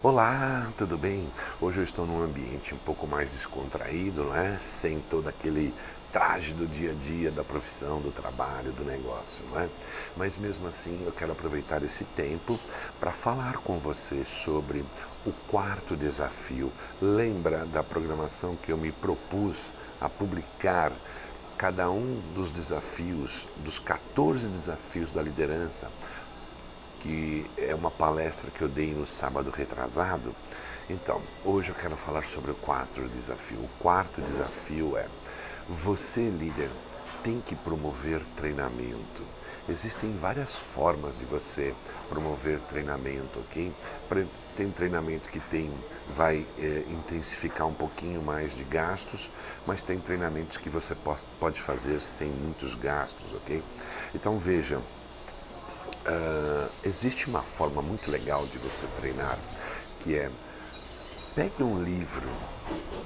Olá, tudo bem? Hoje eu estou num ambiente um pouco mais descontraído, não é? Sem todo aquele traje do dia a dia, da profissão, do trabalho, do negócio, não é? Mas mesmo assim, eu quero aproveitar esse tempo para falar com você sobre o quarto desafio. Lembra da programação que eu me propus a publicar cada um dos desafios, dos 14 desafios da liderança que é uma palestra que eu dei no sábado retrasado. Então, hoje eu quero falar sobre o quarto desafio. O quarto desafio é: você, líder, tem que promover treinamento. Existem várias formas de você promover treinamento, ok? Tem treinamento que tem vai é, intensificar um pouquinho mais de gastos, mas tem treinamentos que você pode fazer sem muitos gastos, ok? Então veja, Uh, existe uma forma muito legal de você treinar, que é pegue um livro,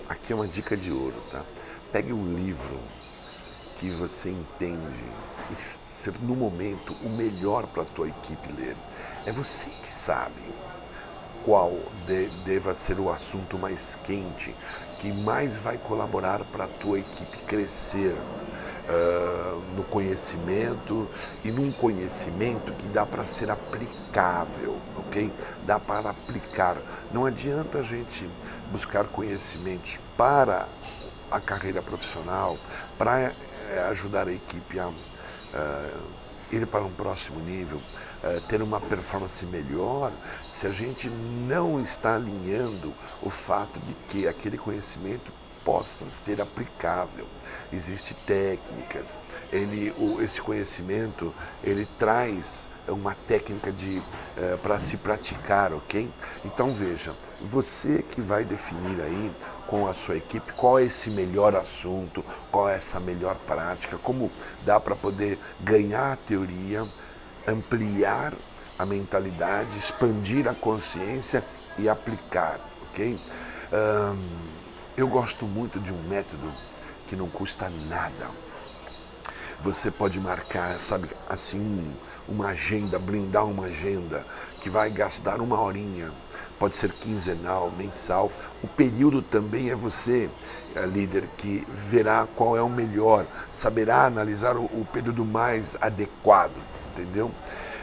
aqui é uma dica de ouro, tá? Pegue um livro que você entende ser no momento o melhor para a tua equipe ler. É você que sabe qual de, deva ser o assunto mais quente, que mais vai colaborar para a tua equipe crescer uh, no conhecimento e num conhecimento que dá para ser aplicável, ok? Dá para aplicar. Não adianta a gente buscar conhecimentos para a carreira profissional, para eh, ajudar a equipe a uh, ir para um próximo nível, uh, ter uma performance melhor, se a gente não está alinhando o fato de que aquele conhecimento possa ser aplicável. Existem técnicas, ele, o, esse conhecimento ele traz uma técnica de eh, para se praticar, ok? Então veja, você que vai definir aí com a sua equipe qual é esse melhor assunto, qual é essa melhor prática, como dá para poder ganhar a teoria, ampliar a mentalidade, expandir a consciência e aplicar, ok? Eu gosto muito de um método que não custa nada. Você pode marcar, sabe, assim, uma agenda, blindar uma agenda que vai gastar uma horinha. Pode ser quinzenal, mensal. O período também é você, é, líder, que verá qual é o melhor, saberá analisar o período mais adequado, entendeu?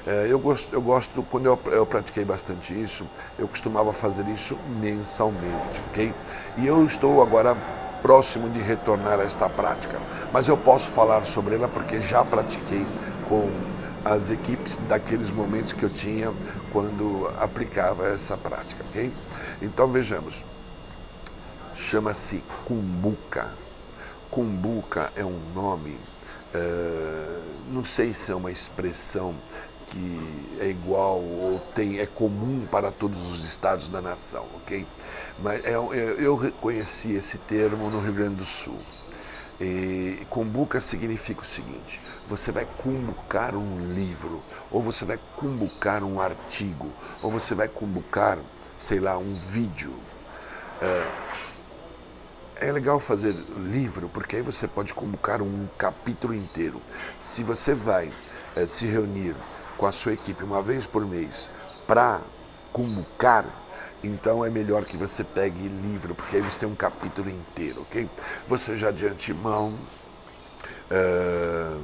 É, eu, gosto, eu gosto, quando eu, eu pratiquei bastante isso, eu costumava fazer isso mensalmente, ok? E eu estou agora próximo de retornar a esta prática, mas eu posso falar sobre ela porque já pratiquei com as equipes daqueles momentos que eu tinha quando aplicava essa prática, ok? Então vejamos, chama-se Kumbuka. Kumbuka é um nome, uh, não sei se é uma expressão que é igual ou tem, é comum para todos os estados da nação, ok? Mas é, eu conheci esse termo no Rio Grande do Sul. E cumbuca significa o seguinte: você vai cumbucar um livro, ou você vai cumbucar um artigo, ou você vai cumbucar, sei lá, um vídeo. É, é legal fazer livro, porque aí você pode cumbucar um capítulo inteiro. Se você vai é, se reunir com a sua equipe uma vez por mês para cumbucar, então é melhor que você pegue livro, porque aí você tem um capítulo inteiro, ok? Você já de antemão uh,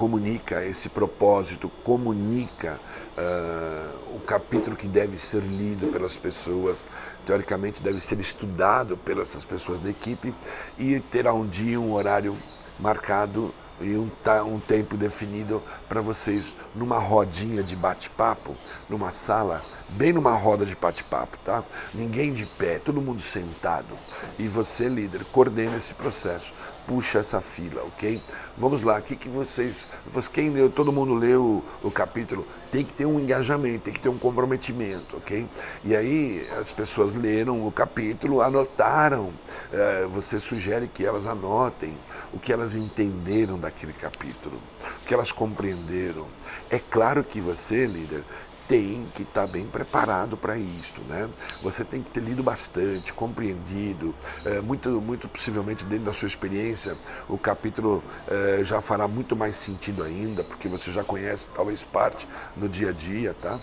comunica esse propósito, comunica uh, o capítulo que deve ser lido pelas pessoas, teoricamente deve ser estudado pelas pessoas da equipe e terá um dia, um horário marcado e um, um tempo definido para vocês numa rodinha de bate-papo, numa sala, bem numa roda de bate-papo, tá? Ninguém de pé, todo mundo sentado. E você, líder, coordena esse processo, puxa essa fila, ok? Vamos lá, o que, que vocês. Quem leu, todo mundo leu o, o capítulo, tem que ter um engajamento, tem que ter um comprometimento, ok? E aí as pessoas leram o capítulo, anotaram. Eh, você sugere que elas anotem o que elas entenderam daquele capítulo, o que elas compreenderam. É claro que você, líder, tem que estar tá bem preparado para isto, né? Você tem que ter lido bastante, compreendido, é, muito, muito possivelmente dentro da sua experiência, o capítulo é, já fará muito mais sentido ainda, porque você já conhece talvez parte no dia a dia, tá?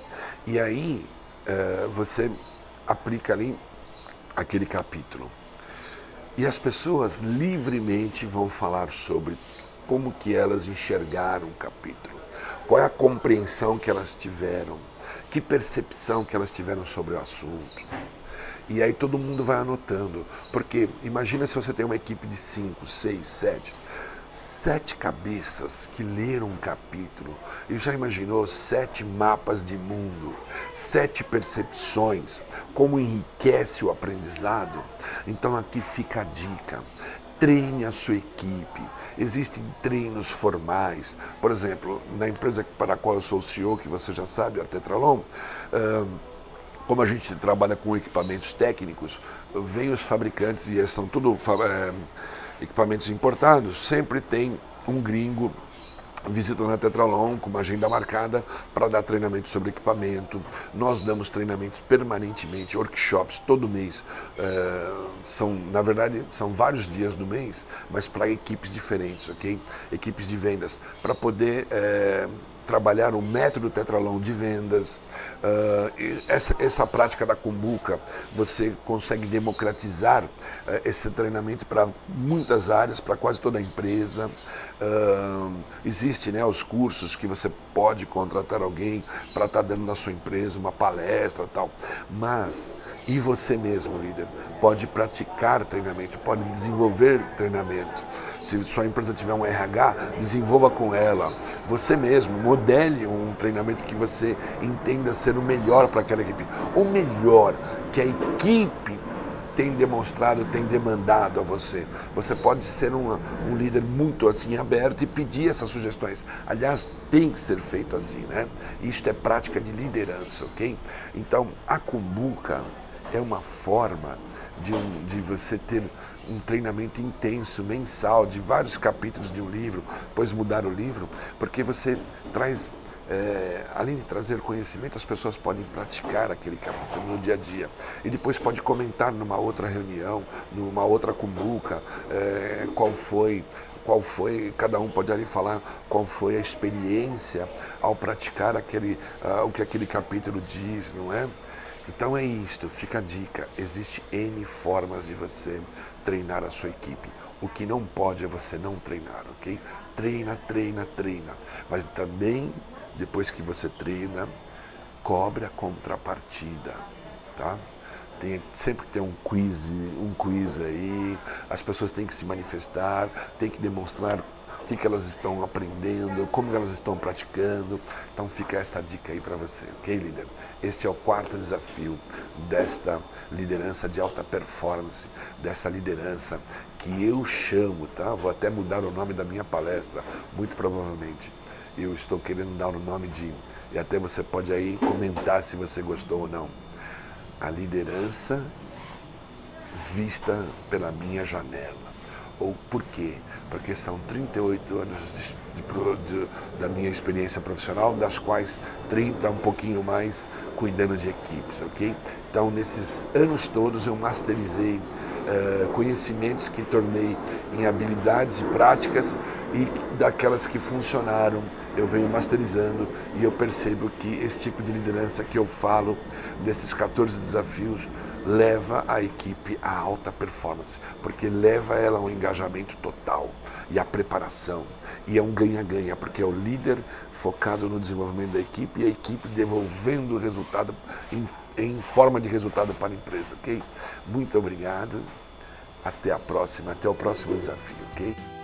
E aí é, você aplica ali aquele capítulo. E as pessoas livremente vão falar sobre como que elas enxergaram o capítulo, qual é a compreensão que elas tiveram, que percepção que elas tiveram sobre o assunto. E aí todo mundo vai anotando, porque imagina se você tem uma equipe de 5, 6, 7, sete cabeças que leram um capítulo. E já imaginou sete mapas de mundo, sete percepções, como enriquece o aprendizado? Então aqui fica a dica. Treine a sua equipe. Existem treinos formais. Por exemplo, na empresa para a qual eu sou CEO, que você já sabe, a Tetralon, como a gente trabalha com equipamentos técnicos, vem os fabricantes e são tudo é, equipamentos importados, sempre tem um gringo visitando a Tetralon com uma agenda marcada para dar treinamento sobre equipamento. Nós damos treinamentos permanentemente, workshops todo mês. É, são, na verdade, são vários dias do mês, mas para equipes diferentes, ok? Equipes de vendas, para poder é, trabalhar o método Tetralon de vendas. Uh, essa, essa prática da cumbuca, você consegue democratizar uh, esse treinamento para muitas áreas, para quase toda a empresa. Uh, existe né, os cursos que você pode contratar alguém para estar tá dando na sua empresa uma palestra tal. Mas, e você mesmo, líder, pode praticar treinamento, pode desenvolver treinamento. Se sua empresa tiver um RH, desenvolva com ela. Você mesmo, modele um treinamento que você entenda ser o melhor para aquela equipe. O melhor que a equipe tem demonstrado, tem demandado a você. Você pode ser uma, um líder muito assim aberto e pedir essas sugestões. Aliás, tem que ser feito assim, né? Isto é prática de liderança, ok? Então, a cumbuca é uma forma de, um, de você ter um treinamento intenso, mensal, de vários capítulos de um livro, depois mudar o livro, porque você traz, é, além de trazer conhecimento, as pessoas podem praticar aquele capítulo no dia a dia. E depois pode comentar numa outra reunião, numa outra cumbuca, é, qual foi qual foi, cada um pode ali falar qual foi a experiência ao praticar aquele, uh, o que aquele capítulo diz, não é? Então é isto, fica a dica. Existe N formas de você treinar a sua equipe. O que não pode é você não treinar, ok? Treina, treina, treina. Mas também, depois que você treina, cobre a contrapartida, tá? Tem, sempre tem um quiz, um quiz aí, as pessoas têm que se manifestar, têm que demonstrar o que, que elas estão aprendendo, como elas estão praticando. Então fica esta dica aí para você, ok, líder? Este é o quarto desafio desta liderança de alta performance, dessa liderança que eu chamo, tá? Vou até mudar o nome da minha palestra, muito provavelmente. Eu estou querendo dar o nome de, e até você pode aí comentar se você gostou ou não. A liderança vista pela minha janela. Ou por quê? Porque são 38 anos de, de, de, da minha experiência profissional, das quais 30, um pouquinho mais, cuidando de equipes, ok? Então, nesses anos todos, eu masterizei uh, conhecimentos que tornei em habilidades e práticas e daquelas que funcionaram, eu venho masterizando e eu percebo que esse tipo de liderança que eu falo, desses 14 desafios, leva a equipe a alta performance, porque leva ela ao engajamento total e à preparação. E é um ganha-ganha, porque é o líder focado no desenvolvimento da equipe e a equipe devolvendo o resultado em, em forma de resultado para a empresa, ok? Muito obrigado. Até a próxima, até o próximo desafio, ok?